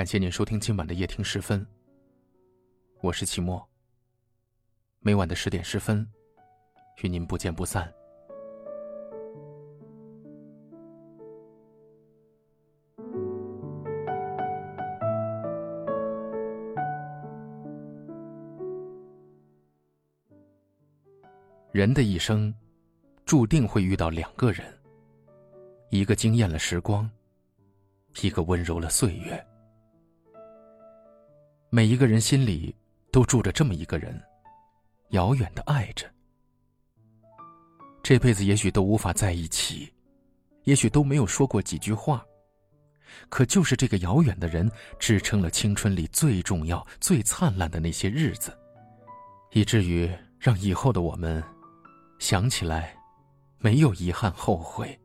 感谢您收听今晚的夜听十分。我是齐墨。每晚的十点十分，与您不见不散。人的一生，注定会遇到两个人，一个惊艳了时光，一个温柔了岁月。每一个人心里都住着这么一个人，遥远的爱着。这辈子也许都无法在一起，也许都没有说过几句话，可就是这个遥远的人，支撑了青春里最重要、最灿烂的那些日子，以至于让以后的我们。想起来，没有遗憾后悔，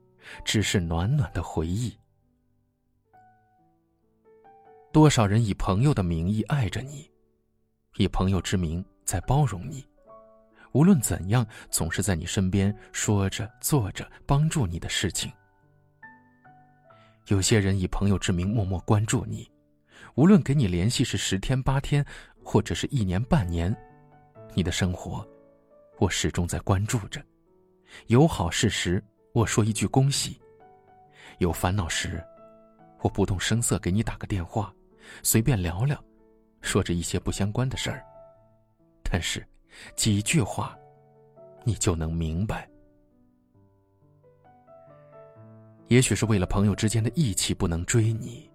只是暖暖的回忆。多少人以朋友的名义爱着你，以朋友之名在包容你，无论怎样，总是在你身边说着做着帮助你的事情。有些人以朋友之名默默关注你，无论给你联系是十天八天，或者是一年半年，你的生活。我始终在关注着，有好事时我说一句恭喜，有烦恼时，我不动声色给你打个电话，随便聊聊，说着一些不相关的事儿。但是，几句话，你就能明白。也许是为了朋友之间的义气不能追你，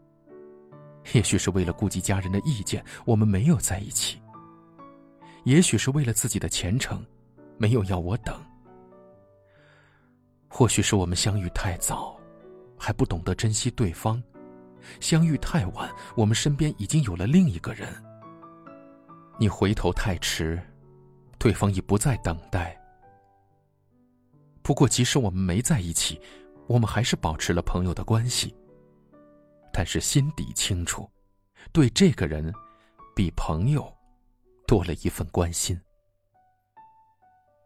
也许是为了顾及家人的意见我们没有在一起，也许是为了自己的前程。没有要我等，或许是我们相遇太早，还不懂得珍惜对方；相遇太晚，我们身边已经有了另一个人。你回头太迟，对方已不再等待。不过，即使我们没在一起，我们还是保持了朋友的关系。但是心底清楚，对这个人，比朋友多了一份关心。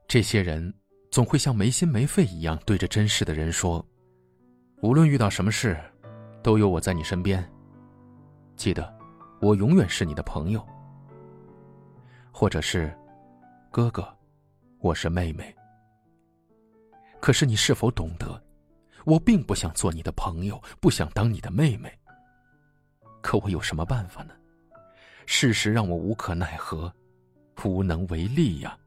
这些人总会像没心没肺一样对着真实的人说：“无论遇到什么事，都有我在你身边。记得，我永远是你的朋友。”或者是“哥哥，我是妹妹。”可是你是否懂得，我并不想做你的朋友，不想当你的妹妹。可我有什么办法呢？事实让我无可奈何，无能为力呀。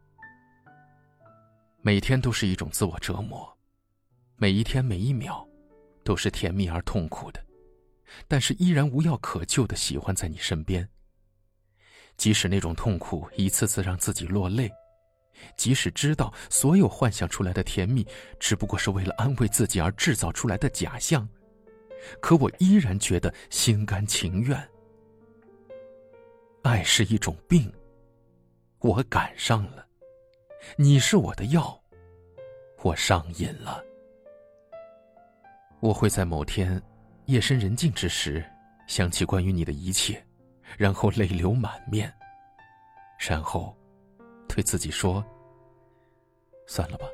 每天都是一种自我折磨，每一天每一秒，都是甜蜜而痛苦的，但是依然无药可救的喜欢在你身边。即使那种痛苦一次次让自己落泪，即使知道所有幻想出来的甜蜜只不过是为了安慰自己而制造出来的假象，可我依然觉得心甘情愿。爱是一种病，我赶上了。你是我的药，我上瘾了。我会在某天夜深人静之时，想起关于你的一切，然后泪流满面，然后对自己说：“算了吧，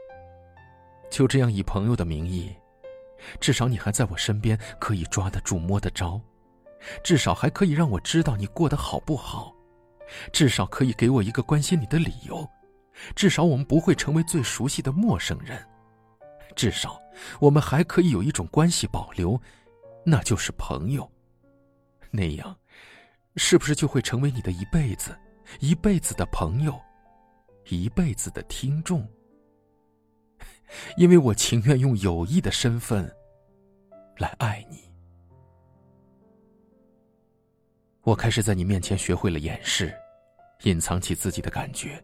就这样以朋友的名义，至少你还在我身边，可以抓得住、摸得着，至少还可以让我知道你过得好不好，至少可以给我一个关心你的理由。”至少我们不会成为最熟悉的陌生人，至少我们还可以有一种关系保留，那就是朋友。那样，是不是就会成为你的一辈子，一辈子的朋友，一辈子的听众？因为我情愿用友谊的身份来爱你。我开始在你面前学会了掩饰，隐藏起自己的感觉。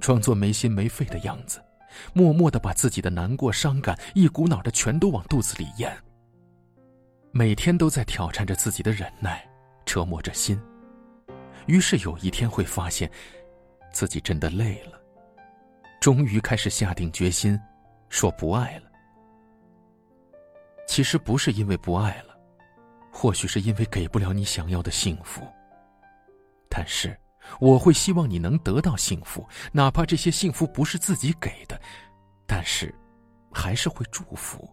装作没心没肺的样子，默默的把自己的难过、伤感一股脑的全都往肚子里咽。每天都在挑战着自己的忍耐，折磨着心。于是有一天会发现，自己真的累了，终于开始下定决心，说不爱了。其实不是因为不爱了，或许是因为给不了你想要的幸福。但是。我会希望你能得到幸福，哪怕这些幸福不是自己给的，但是，还是会祝福。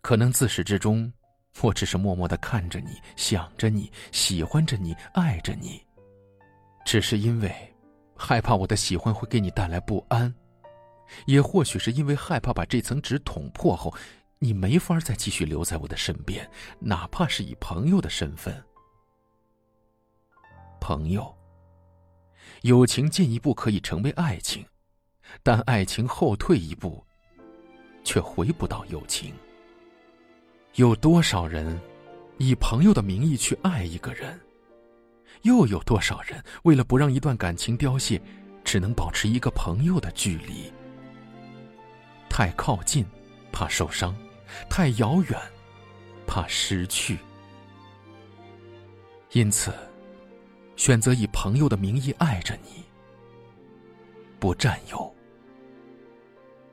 可能自始至终，我只是默默的看着你，想着你，喜欢着你，爱着你。只是因为害怕我的喜欢会给你带来不安，也或许是因为害怕把这层纸捅破后，你没法再继续留在我的身边，哪怕是以朋友的身份。朋友，友情进一步可以成为爱情，但爱情后退一步，却回不到友情。有多少人以朋友的名义去爱一个人？又有多少人为了不让一段感情凋谢，只能保持一个朋友的距离？太靠近，怕受伤；太遥远，怕失去。因此，选择以朋友的名义爱着你，不占有，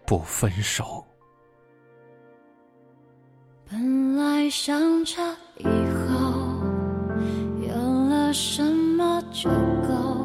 不分手。本来想着以后有了什么就够，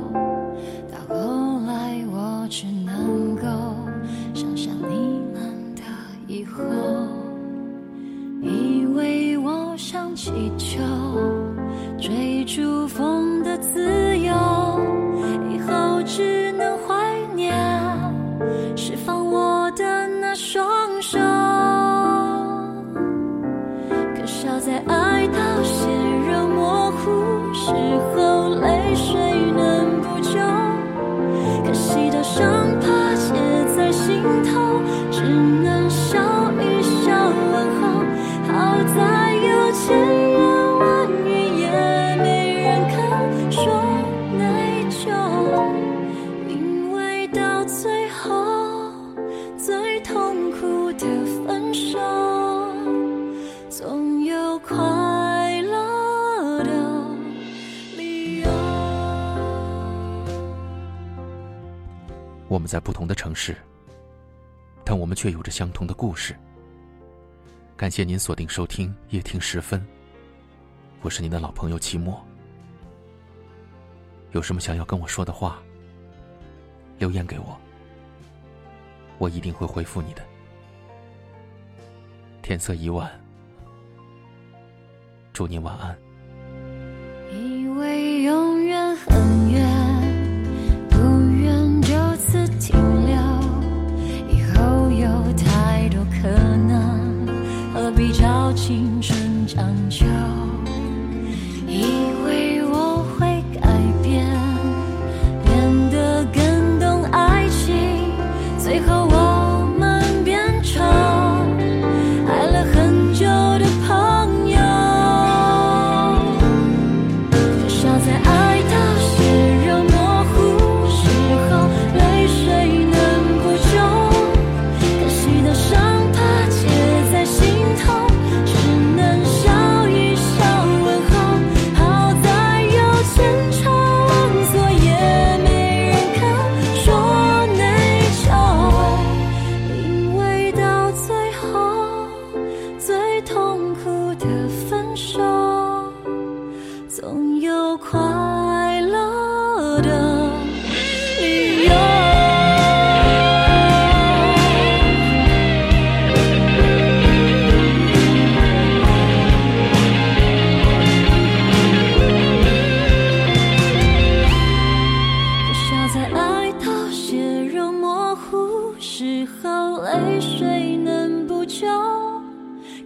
我们在不同的城市，但我们却有着相同的故事。感谢您锁定收听夜听时分，我是您的老朋友齐墨。有什么想要跟我说的话，留言给我，我一定会回复你的。天色已晚。祝您晚安。以为永远很远，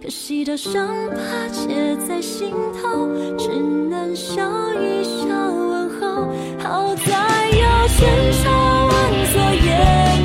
可惜这伤疤结在心头，只能笑一笑问候。好在有千差万错，也